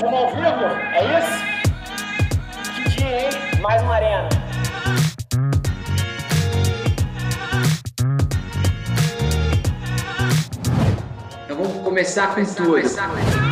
Vamos ao vivo? É isso? Que dia, hein? Mais uma arena. Então vamos começar com tudo.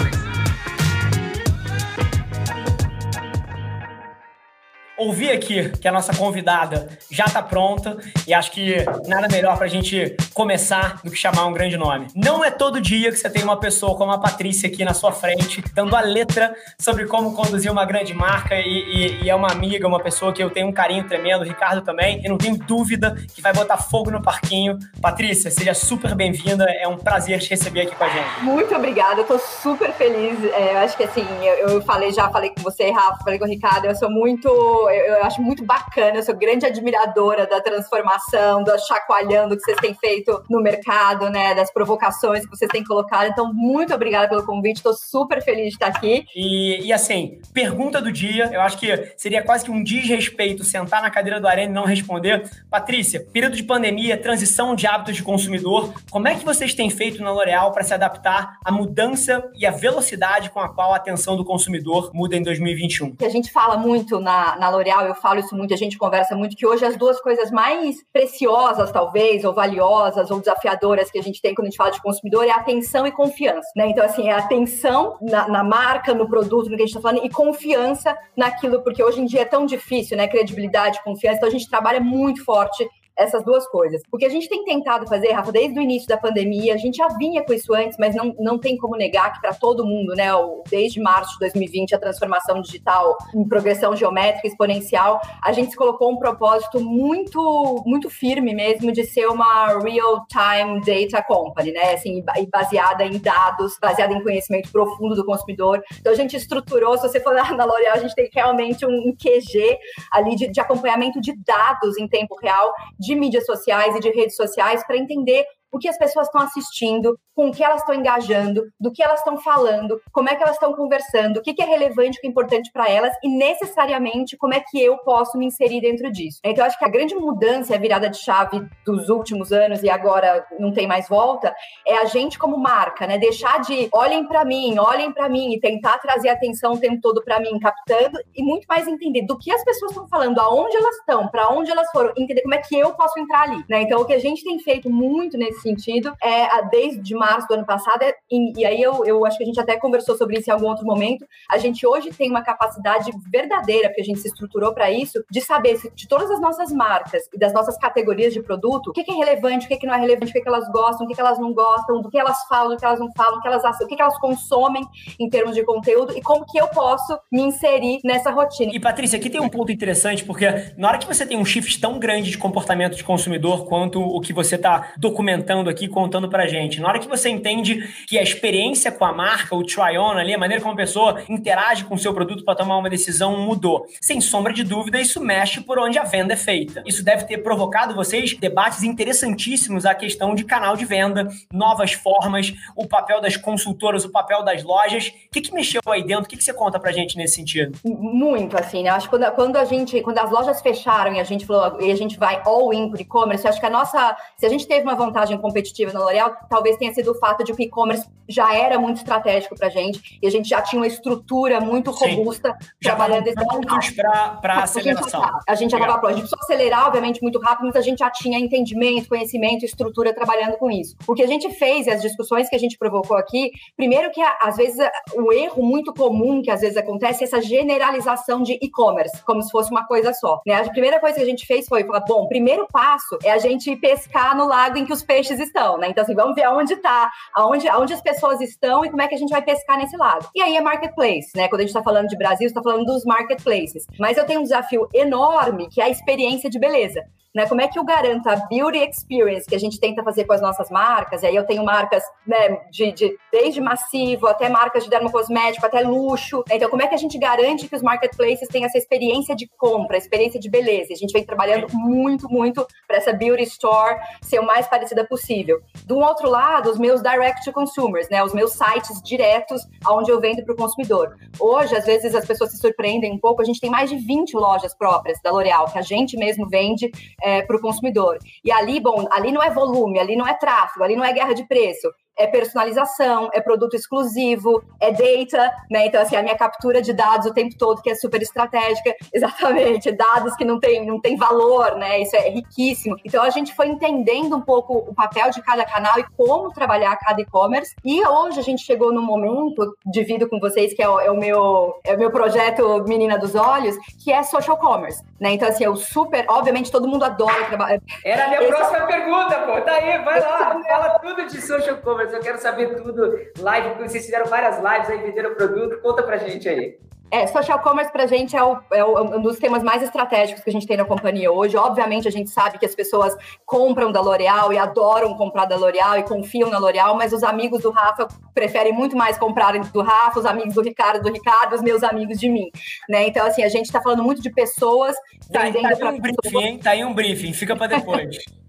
Ouvi aqui que a nossa convidada já está pronta e acho que nada melhor para a gente começar do que chamar um grande nome. Não é todo dia que você tem uma pessoa como a Patrícia aqui na sua frente, dando a letra sobre como conduzir uma grande marca e, e, e é uma amiga, uma pessoa que eu tenho um carinho tremendo, o Ricardo também, e não tenho dúvida que vai botar fogo no parquinho. Patrícia, seja super bem-vinda, é um prazer te receber aqui com a gente. Muito obrigada, eu tô super feliz. É, eu acho que assim, eu, eu falei já, falei com você, Rafa, falei com o Ricardo, eu sou muito eu, eu, acho muito bacana, eu sou grande admiradora da transformação, do chacoalhando que vocês têm feito no mercado, né? Das provocações que vocês têm colocado. Então, muito obrigada pelo convite, estou super feliz de estar aqui. E, e assim, pergunta do dia, eu acho que seria quase que um desrespeito sentar na cadeira do Arena e não responder. Patrícia, período de pandemia, transição de hábitos de consumidor, como é que vocês têm feito na L'Oréal para se adaptar à mudança e à velocidade com a qual a atenção do consumidor muda em 2021? Que a gente fala muito na, na L'Oréal, eu falo isso muito, a gente conversa muito, que hoje as duas coisas mais preciosas, talvez, ou valiosas, ou desafiadoras que a gente tem quando a gente fala de consumidor é atenção e confiança, né? Então, assim, é atenção na, na marca, no produto, no que a gente está falando, e confiança naquilo, porque hoje em dia é tão difícil, né? Credibilidade, confiança, então a gente trabalha muito forte essas duas coisas. O que a gente tem tentado fazer, Rafa, desde o início da pandemia, a gente já vinha com isso antes, mas não, não tem como negar que para todo mundo, né, desde março de 2020, a transformação digital em progressão geométrica exponencial, a gente se colocou um propósito muito, muito firme mesmo de ser uma real-time data company, né, assim, baseada em dados, baseada em conhecimento profundo do consumidor. Então a gente estruturou, se você for na L'Oréal, a gente tem realmente um QG ali de, de acompanhamento de dados em tempo real de mídias sociais e de redes sociais para entender o que as pessoas estão assistindo, com o que elas estão engajando, do que elas estão falando, como é que elas estão conversando, o que, é relevante, o que é importante para elas e necessariamente como é que eu posso me inserir dentro disso. Então, eu acho que a grande mudança, a virada de chave dos últimos anos e agora não tem mais volta, é a gente como marca, né? Deixar de olhem para mim, olhem para mim e tentar trazer atenção o tempo todo para mim, captando e muito mais entender do que as pessoas estão falando, aonde elas estão, para onde elas foram, entender como é que eu posso entrar ali, né? Então, o que a gente tem feito muito nesse sentido é desde março do ano passado, é, e, e, aí eu, eu acho que a gente até conversou sobre isso em algum outro momento. A gente hoje tem uma capacidade verdadeira, porque a gente se estruturou para isso, de saber se, de todas as nossas marcas e das nossas categorias de produto, o que, que é relevante, o que, que não é relevante, o que, que elas gostam, o que, que elas não gostam, do que elas falam, do que elas não falam, o que elas, o que, que elas consomem em termos de conteúdo e como que eu posso me inserir nessa rotina. E Patrícia, aqui tem um ponto interessante, porque na hora que você tem um shift tão grande de comportamento de consumidor quanto o que você está documentando aqui, contando pra gente, na hora que você entende que a experiência com a marca, o try-on ali, a maneira como a pessoa interage com o seu produto para tomar uma decisão mudou. Sem sombra de dúvida, isso mexe por onde a venda é feita. Isso deve ter provocado vocês debates interessantíssimos a questão de canal de venda, novas formas, o papel das consultoras, o papel das lojas. O que, que mexeu aí dentro? O que, que você conta pra gente nesse sentido? Muito, assim, né? Acho que quando, quando a gente, quando as lojas fecharam e a gente falou, e a gente vai all in por e-commerce, acho que a nossa, se a gente teve uma vantagem competitiva na L'Oréal, talvez tenha sido o fato de que o e-commerce já era muito estratégico para a gente e a gente já tinha uma estrutura muito Sim. robusta já trabalhando desse pontos para aceleração. A gente já estava pronto. A gente precisou acelerar, obviamente, muito rápido, mas a gente já tinha entendimento, conhecimento, estrutura trabalhando com isso. O que a gente fez e as discussões que a gente provocou aqui, primeiro que às vezes o erro muito comum que às vezes acontece é essa generalização de e-commerce, como se fosse uma coisa só. Né? A primeira coisa que a gente fez foi falar, bom, primeiro passo é a gente pescar no lago em que os peixes estão, né? Então, assim, vamos ver aonde está, aonde, aonde as pessoas estão e como é que a gente vai pescar nesse lado. E aí é marketplace, né? Quando a gente está falando de Brasil, está falando dos marketplaces. Mas eu tenho um desafio enorme, que é a experiência de beleza. Né? Como é que eu garanto a beauty experience que a gente tenta fazer com as nossas marcas? E aí eu tenho marcas né, de, de desde massivo até marcas de dermocosmético, até luxo. Então, como é que a gente garante que os marketplaces tenham essa experiência de compra, experiência de beleza? A gente vem trabalhando muito, muito para essa beauty store ser o mais parecida possível. Do outro lado, os meus direct consumers, né? Os meus sites diretos onde eu vendo para o consumidor. Hoje, às vezes, as pessoas se surpreendem um pouco. A gente tem mais de 20 lojas próprias da L'Oréal que a gente mesmo vende é, para o consumidor. E ali, bom, ali não é volume, ali não é tráfego, ali não é guerra de preço é personalização, é produto exclusivo, é data, né? Então, assim, a minha captura de dados o tempo todo, que é super estratégica, exatamente, dados que não tem, não tem valor, né? Isso é riquíssimo. Então, a gente foi entendendo um pouco o papel de cada canal e como trabalhar cada e-commerce. E hoje a gente chegou no momento, divido com vocês, que é o, é o meu, é o meu projeto Menina dos Olhos, que é social commerce, né? Então, assim, eu super, obviamente, todo mundo adora trabalhar. Era a minha Esse... próxima pergunta, pô. Tá aí, vai lá, fala tudo de social commerce. Eu quero saber tudo. Live, vocês fizeram várias lives aí, venderam produto. Conta pra gente aí. É, social commerce para a gente é, o, é, um dos temas mais estratégicos que a gente tem na companhia hoje. Obviamente, a gente sabe que as pessoas compram da L'Oréal e adoram comprar da L'Oréal e confiam na L'Oréal, mas os amigos do Rafa preferem muito mais comprarem do Rafa, os amigos do Ricardo do Ricardo, os meus amigos de mim. Né? Então, assim, a gente está falando muito de pessoas tá, vendendo tá para um briefing, hein? Tá aí um briefing, fica para depois.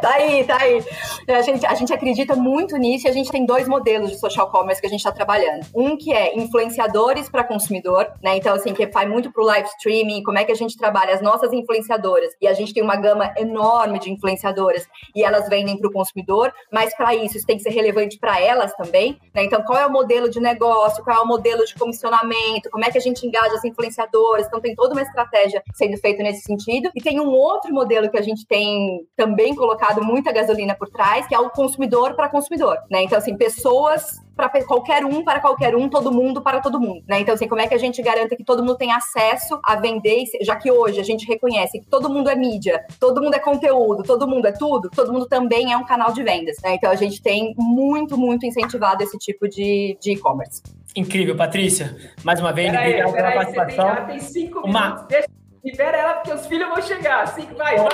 tá aí, tá aí. A gente, a gente acredita muito nisso e a gente tem dois modelos de social commerce que a gente está trabalhando. Um que é influenciadores para consumidor, né? Então, assim, que vai muito para o live streaming, como é que a gente trabalha as nossas influenciadoras. E a gente tem uma gama enorme de influenciadoras e elas vendem para o consumidor, mas para isso, isso tem que ser relevante para elas também, né? Então, qual é o modelo de negócio, qual é o modelo de comissionamento, como é que a gente engaja as influenciadoras. Então, tem toda uma estratégia sendo feita nesse sentido. E tem um outro modelo que a gente tem também colocado muita gasolina por trás, que é o consumidor para consumidor, né? Então, assim, pessoas para qualquer um, para qualquer um, todo mundo para todo mundo, né? Então, assim, como é que a gente garanta que todo mundo tem acesso a vender, já que hoje a gente reconhece que todo mundo é mídia, todo mundo é conteúdo, todo mundo é tudo, todo mundo também é um canal de vendas, né? Então, a gente tem muito, muito incentivado esse tipo de e-commerce. Incrível, Patrícia. Mais uma vez, obrigado pela participação. Tem, tem cinco uma... minutos. Deixa Libera ela porque os filhos vão chegar. Assim, vai, vai,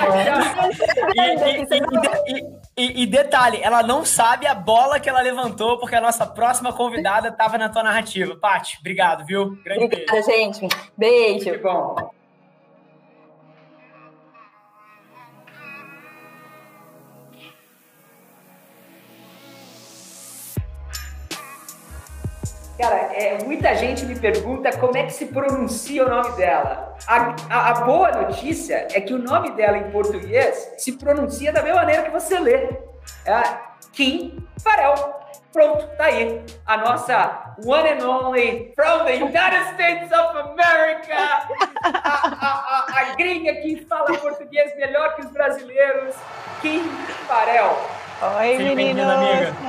e, e, e, detalhe, ela não sabe a bola que ela levantou, porque a nossa próxima convidada estava na tua narrativa. Paty, obrigado, viu? Grande Obrigada, beijo. gente. Beijo. Que bom. Cara, é, muita gente me pergunta como é que se pronuncia o nome dela. A, a, a, boa notícia é que o nome dela em português se pronuncia da mesma maneira que você lê. É Kim Farel. Pronto, tá aí. A nossa one and only from the United States of America. A, a, a, gringa que fala português melhor que os brasileiros. Kim Farel. Oi, Seja meninos!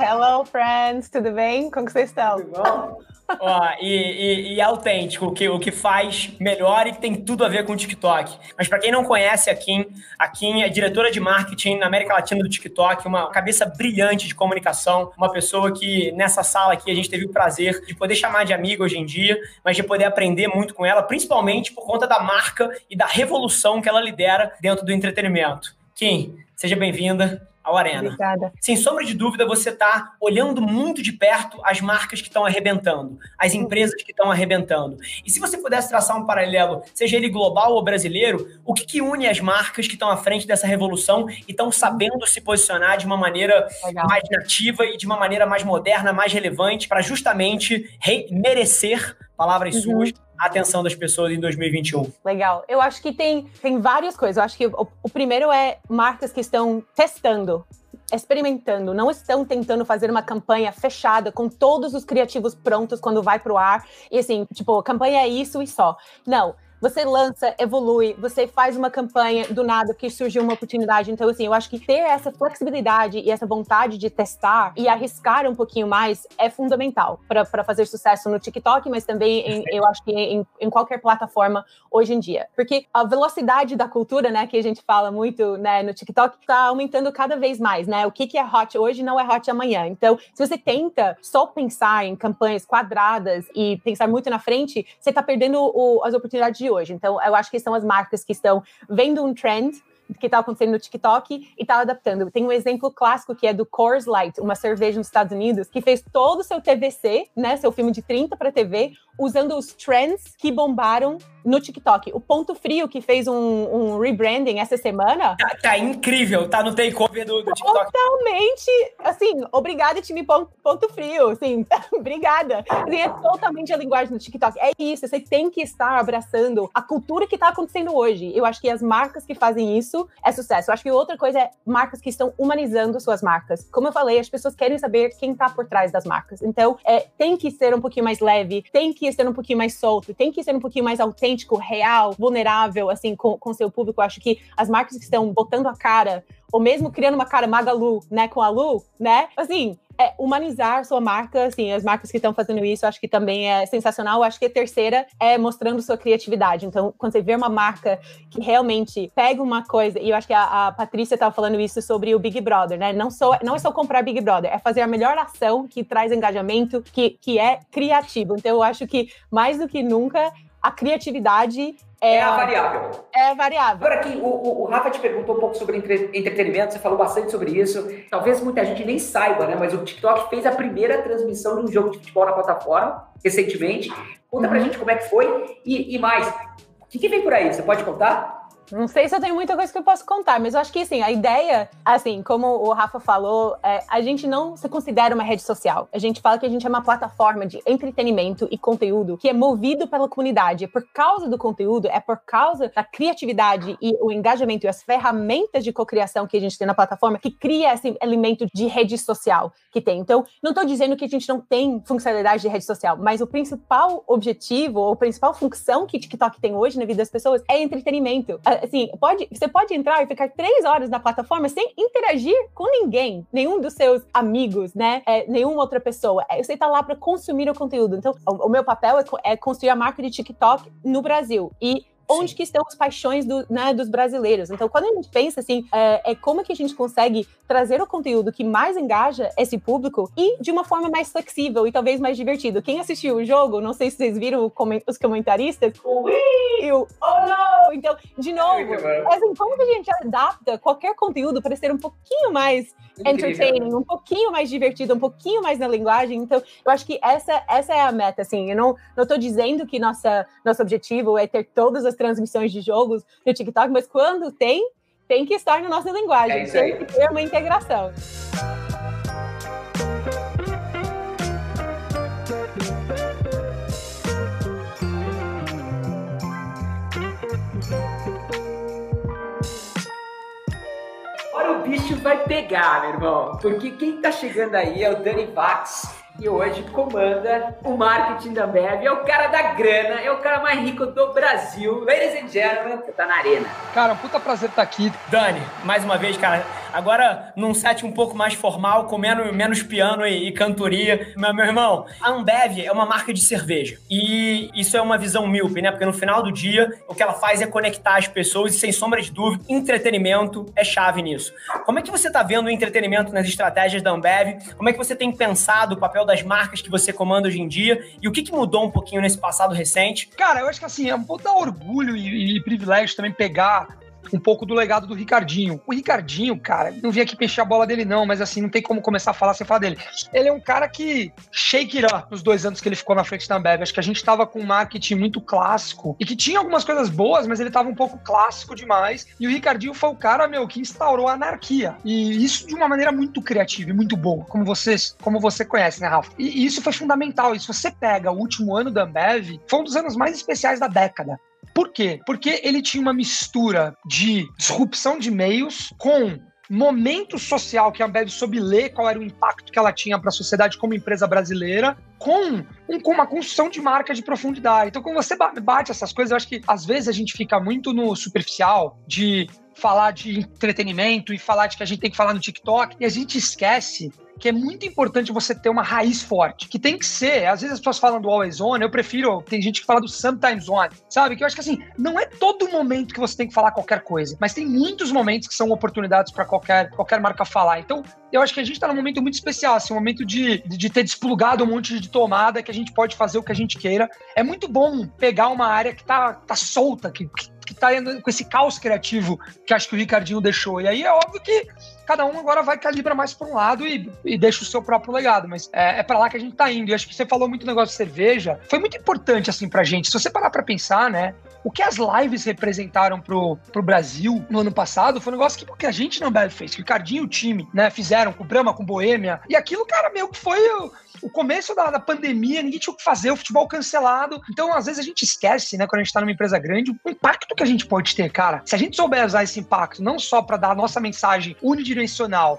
Hello, friends! Tudo bem? Como vocês estão? Tudo bom? Ó, e, e, e, é autêntico, o que, o que faz melhor e que tem tudo a ver com o TikTok. Mas para quem não conhece a Kim, a Kim é diretora de marketing na América Latina do TikTok, uma cabeça brilhante de comunicação, uma pessoa que nessa sala aqui a gente teve o prazer de poder chamar de amiga hoje em dia, mas de poder aprender muito com ela, principalmente por conta da marca e da revolução que ela lidera dentro do entretenimento. Kim, seja bem-vinda ao Arena. Obrigada. Sem sombra de dúvida, você está olhando muito de perto as marcas que estão arrebentando, as empresas que estão arrebentando. E se você pudesse traçar um paralelo, seja ele global ou brasileiro, o que, que une as marcas que estão à frente dessa revolução e estão sabendo se posicionar de uma maneira Legal. mais nativa e de uma maneira mais moderna, mais relevante, para justamente merecer palavras uhum. suas a atenção das pessoas em 2021? Legal. Eu acho que tem, tem várias coisas. Eu acho que o, o primeiro é marcas que estão testando experimentando, não estão tentando fazer uma campanha fechada com todos os criativos prontos quando vai para o ar e assim, tipo, campanha é isso e só. Não, você lança, evolui, você faz uma campanha do nada que surgiu uma oportunidade. Então, assim, eu acho que ter essa flexibilidade e essa vontade de testar e arriscar um pouquinho mais é fundamental para fazer sucesso no TikTok, mas também em, eu acho que em, em, qualquer plataforma hoje em dia. Porque a velocidade da cultura, né, que a gente fala muito né, no TikTok, está aumentando cada vez mais, né? O que, que é hot hoje não é hot amanhã. Então, se você tenta só pensar em campanhas quadradas e pensar muito na frente, você está perdendo o, as oportunidades hoje. Então, eu acho que são as marcas que estão vendo um trend que está acontecendo no TikTok e está adaptando. Tem um exemplo clássico que é do Coors Light, uma cerveja nos Estados Unidos, que fez todo o seu TVC, né, seu filme de 30 para TV, usando os trends que bombaram no TikTok. O Ponto Frio, que fez um, um rebranding essa semana. Tá, tá, incrível, tá no takeover do, do TikTok. Totalmente, assim, obrigada, time Ponto, ponto Frio, assim, obrigada. Assim, é totalmente a linguagem do TikTok. É isso, você tem que estar abraçando a cultura que tá acontecendo hoje. Eu acho que as marcas que fazem isso é sucesso. Eu acho que outra coisa é marcas que estão humanizando suas marcas. Como eu falei, as pessoas querem saber quem tá por trás das marcas. Então, é, tem que ser um pouquinho mais leve, tem que ser um pouquinho mais solto, tem que ser um pouquinho mais autêntico real, vulnerável, assim, com, com seu público. Eu acho que as marcas que estão botando a cara, ou mesmo criando uma cara Magalu, né, com a Lu, né, assim, é humanizar sua marca, assim, as marcas que estão fazendo isso, acho que também é sensacional. Acho que a terceira é mostrando sua criatividade. Então, quando você vê uma marca que realmente pega uma coisa, e eu acho que a, a Patrícia estava falando isso sobre o Big Brother, né? Não, só, não é só comprar Big Brother, é fazer a melhor ação que traz engajamento, que, que é criativo. Então, eu acho que mais do que nunca a criatividade é, é a variável. É variável. Agora aqui, o, o, o, Rafa te perguntou um pouco sobre entre, entretenimento, você falou bastante sobre isso. Talvez muita gente nem saiba, né? Mas o TikTok fez a primeira transmissão de um jogo de futebol na plataforma, recentemente. Conta uhum. pra gente como é que foi e, e mais. O que, que vem por aí? Você pode contar? Não sei se eu tenho muita coisa que eu posso contar, mas eu acho que assim, a ideia, assim, como o Rafa falou, é, a gente não se considera uma rede social. A gente fala que a gente é uma plataforma de entretenimento e conteúdo que é movido pela comunidade. É por causa do conteúdo, é por causa da criatividade e o engajamento e as ferramentas de cocriação que a gente tem na plataforma que cria esse elemento de rede social que tem. Então, não estou dizendo que a gente não tem funcionalidade de rede social, mas o principal objetivo, ou principal função que TikTok tem hoje na vida das pessoas é entretenimento assim, pode, você pode entrar e ficar três horas na plataforma sem interagir com ninguém, nenhum dos seus amigos, né? É, nenhuma outra pessoa. É, você tá lá para consumir o conteúdo. Então, o, o meu papel é, é construir a marca de TikTok no Brasil. E onde Sim. que estão as paixões do, né, dos brasileiros. Então, quando a gente pensa assim, é, é, como que a gente consegue trazer o conteúdo que mais engaja esse público e de uma forma mais flexível e talvez mais divertido. Quem assistiu o jogo, não sei se vocês viram os comentaristas, e o oh não! Então, de novo, é assim, como que a gente adapta qualquer conteúdo para ser um pouquinho mais entertaining, um pouquinho mais divertido, um pouquinho mais na linguagem. Então, eu acho que essa, essa é a meta, assim. Eu não, não tô dizendo que nossa, nosso objetivo é ter todas as transmissões de jogos no TikTok, mas quando tem, tem que estar na nossa linguagem. É tem que ter uma integração. o bicho vai pegar, meu irmão. Porque quem tá chegando aí é o Dani Vax e hoje comanda o marketing da Ambev. É o cara da grana, é o cara mais rico do Brasil. Ladies and gentlemen, você tá na arena. Cara, um puta prazer estar aqui. Dani, mais uma vez, cara, agora num set um pouco mais formal, com menos, menos piano e, e cantoria. Meu, meu irmão, a Ambev é uma marca de cerveja. E isso é uma visão míope, né? Porque no final do dia, o que ela faz é conectar as pessoas e, sem sombra de dúvida, entretenimento é chave nisso. Como é que você tá vendo o entretenimento nas estratégias da Ambev? Como é que você tem pensado o papel das marcas que você comanda hoje em dia e o que, que mudou um pouquinho nesse passado recente? Cara, eu acho que assim, é um pouco da orgulho e, e privilégio também pegar um pouco do legado do Ricardinho. O Ricardinho, cara, não vim aqui peixar a bola dele, não, mas assim, não tem como começar a falar sem falar dele. Ele é um cara que shake it up nos dois anos que ele ficou na frente da Ambev. Acho que a gente tava com um marketing muito clássico e que tinha algumas coisas boas, mas ele tava um pouco clássico demais. E o Ricardinho foi o cara, meu, que instaurou a anarquia. E isso de uma maneira muito criativa e muito boa, como vocês, como você conhece, né, Rafa? E isso foi fundamental. E se você pega o último ano da Ambev, foi um dos anos mais especiais da década. Por quê? Porque ele tinha uma mistura de disrupção de meios com momento social que a Ambev soube ler qual era o impacto que ela tinha para a sociedade como empresa brasileira, com, um, com uma construção de marca de profundidade. Então, quando você bate essas coisas, eu acho que às vezes a gente fica muito no superficial de falar de entretenimento e falar de que a gente tem que falar no TikTok e a gente esquece que é muito importante você ter uma raiz forte, que tem que ser, às vezes as pessoas falam do always on, eu prefiro, tem gente que fala do sometimes on, sabe? Que eu acho que assim, não é todo momento que você tem que falar qualquer coisa, mas tem muitos momentos que são oportunidades para qualquer, qualquer marca falar. Então, eu acho que a gente está num momento muito especial, assim, um momento de, de ter desplugado um monte de tomada, que a gente pode fazer o que a gente queira. É muito bom pegar uma área que tá, tá solta, que, que tá com esse caos criativo que acho que o Ricardinho deixou. E aí é óbvio que cada um agora vai calibrar mais para um lado e, e, deixa o seu próprio legado. Mas é, é para lá que a gente tá indo. E acho que você falou muito negócio de cerveja. Foi muito importante, assim, pra gente. Se você parar pra pensar, né? O que as lives representaram pro, pro Brasil no ano passado foi um negócio que, porque a gente não Ambev fez, que o Ricardinho e o time, né, fizeram com o Brahma, com o Boêmia. E aquilo, cara, meio que foi o, o começo da, da, pandemia, ninguém tinha o que fazer, o futebol cancelado. Então, às vezes, a gente esquece, né, quando a gente tá numa empresa grande, o impacto que a gente pode ter, cara. Se a gente souber usar esse impacto, não só para dar a nossa mensagem unidirecional,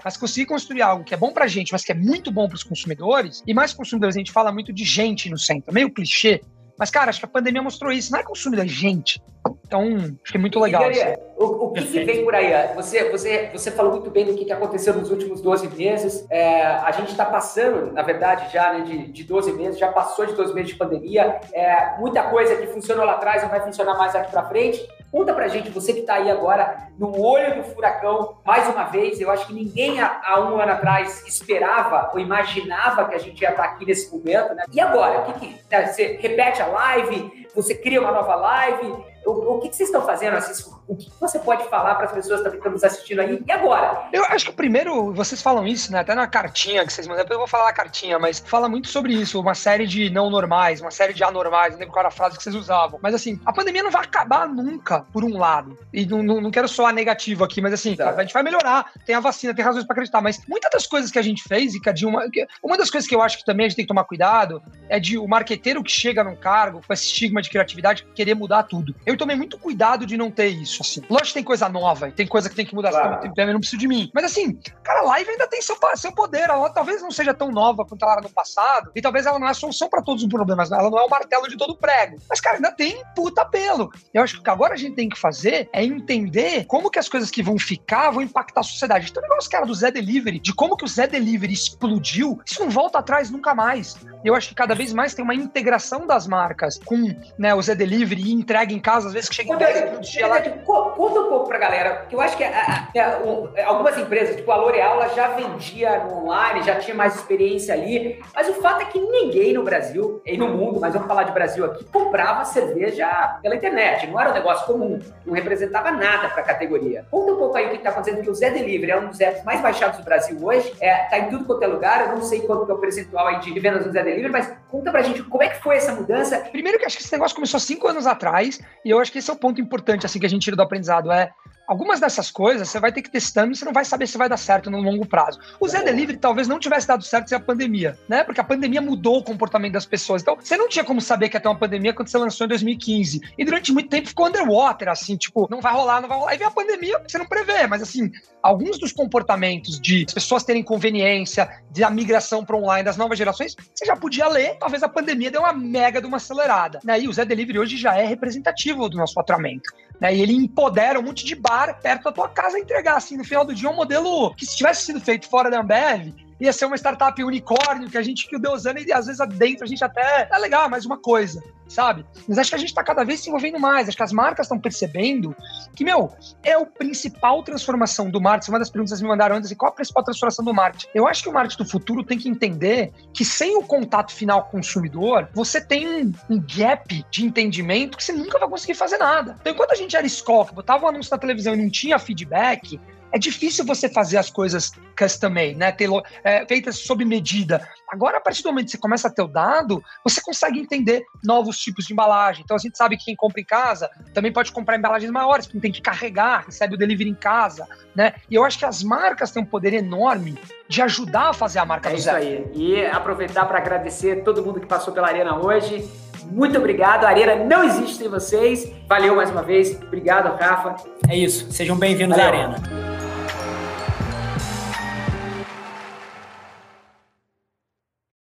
mas conseguir construir algo que é bom pra gente, mas que é muito bom pros consumidores, e mais consumidores, a gente fala muito de gente no centro, meio clichê, mas, cara, acho que a pandemia mostrou isso. Não é consumidor, é gente. Então, acho que é muito legal. Assim. O, o que, que, vem por aí? Você, você, você falou muito bem do que, que aconteceu nos últimos 12 meses. É, a gente está passando, na verdade, já né, de, de 12 meses, já passou de 12 meses de pandemia. É, muita coisa que funcionou lá atrás não vai funcionar mais aqui para frente. Conta pra gente, você que está aí agora no olho do furacão, mais uma vez, eu acho que ninguém há, um ano atrás esperava ou imaginava que a gente ia estar aqui nesse momento, né? E agora? O que, que né, você repete a live? Você cria uma nova live? O, o que, que, vocês estão fazendo? Assim, o que você pode falar para as pessoas que estão nos assistindo aí? E agora? Eu acho que primeiro, vocês falam isso, né? Até na cartinha que vocês mandam, depois eu vou falar na cartinha, mas fala muito sobre isso, uma série de não normais, uma série de anormais, não lembro qual era a frase que vocês usavam. Mas assim, a pandemia não vai acabar nunca, por um lado. E não, não, não quero soar negativo aqui, mas assim, a gente vai melhorar, tem a vacina, tem razões para acreditar, mas muitas das coisas que a gente fez, e de uma, uma das coisas que eu acho que também a gente tem que tomar cuidado é de o marqueteiro que chega num cargo com esse estigma de criatividade querer mudar tudo. Eu tomei muito cuidado de não ter isso, assim. Lógico que tem coisa nova e tem coisa que tem que mudar, claro. assim, não preciso de mim. Mas assim, cara, a live ainda tem seu, seu poder. Ela talvez não seja tão nova quanto ela era no passado, e talvez ela não é a solução para todos os problemas, ela não é o martelo de todo prego. Mas, cara, ainda tem puta pelo. Eu acho que o que agora a gente tem que fazer é entender como que as coisas que vão ficar vão impactar a sociedade. Então, o negócio, cara, do Zé Delivery, de como que o Zé Delivery explodiu, isso não volta atrás nunca mais. Eu acho que cada vez mais tem uma integração das marcas com né, o Zé Delivery e entrega em casa, às vezes que chega em 10 minutos de lá. Conta um pouco pra galera, que eu acho que a, a, a, algumas empresas, tipo a L'Oréal, ela já vendia no online, já tinha mais experiência ali, mas o fato é que ninguém no Brasil, e no mundo, mas vamos falar de Brasil aqui, comprava cerveja pela internet, não era um negócio comum, não representava nada pra categoria. Conta um pouco aí o que tá acontecendo, que o Zé Delivery é um dos apps mais baixados do Brasil hoje, é, tá em tudo quanto é lugar, eu não sei quanto é o percentual aí de vendas do Zé Delivery, Delivery, mas conta pra gente como é que foi essa mudança. Primeiro que acho que esse negócio começou cinco anos atrás, e eu acho que esse é o ponto importante assim que a gente tira do aprendizado, é algumas dessas coisas você vai ter que testando e você não vai saber se vai dar certo no longo prazo. O Zé Delivery talvez não tivesse dado certo sem a pandemia, né? Porque a pandemia mudou o comportamento das pessoas. Então, você não tinha como saber que ia ter uma pandemia quando você lançou em 2015. E durante muito tempo ficou underwater, assim, tipo, não vai rolar, não vai rolar. E vem a pandemia, você não prevê, mas assim, alguns dos comportamentos de as pessoas terem conveniência, de a migração para online das novas gerações, você já podia ler, talvez a pandemia deu uma mega de uma acelerada. Né? E o Zé Delivery hoje já é representativo do nosso faturamento. Né? E ele empodera um monte de bar perto da tua casa entregar, assim, no final do dia, um modelo que se tivesse sido feito fora da Ambev, ia ser uma startup unicórnio, que a gente que o Deusana, e às vezes dentro a gente até é legal, mais uma coisa, sabe? Mas acho que a gente está cada vez se envolvendo mais, acho que as marcas estão percebendo que, meu, é o principal transformação do marketing. Uma das perguntas que me mandaram antes, qual a principal transformação do marketing? Eu acho que o marketing do futuro tem que entender que sem o contato final com o consumidor, você tem um, gap de entendimento que você nunca vai conseguir fazer nada. Então, enquanto a gente era escola, botava um anúncio na televisão e não tinha feedback, é difícil você fazer as coisas custom made, né? Ter, é, feitas sob medida. Agora, a partir do momento que você começa a ter o dado, você consegue entender novos tipos de embalagem. Então, a gente sabe que quem compra em casa também pode comprar embalagens maiores, porque não tem que carregar, recebe o delivery em casa, né? E eu acho que as marcas têm um poder enorme de ajudar a fazer a marca é do zero. isso aí. E aproveitar para agradecer todo mundo que passou pela Arena hoje. Muito obrigado. A Arena não existe sem vocês. Valeu mais uma vez. Obrigado, Rafa. É isso. Sejam bem-vindos à Arena.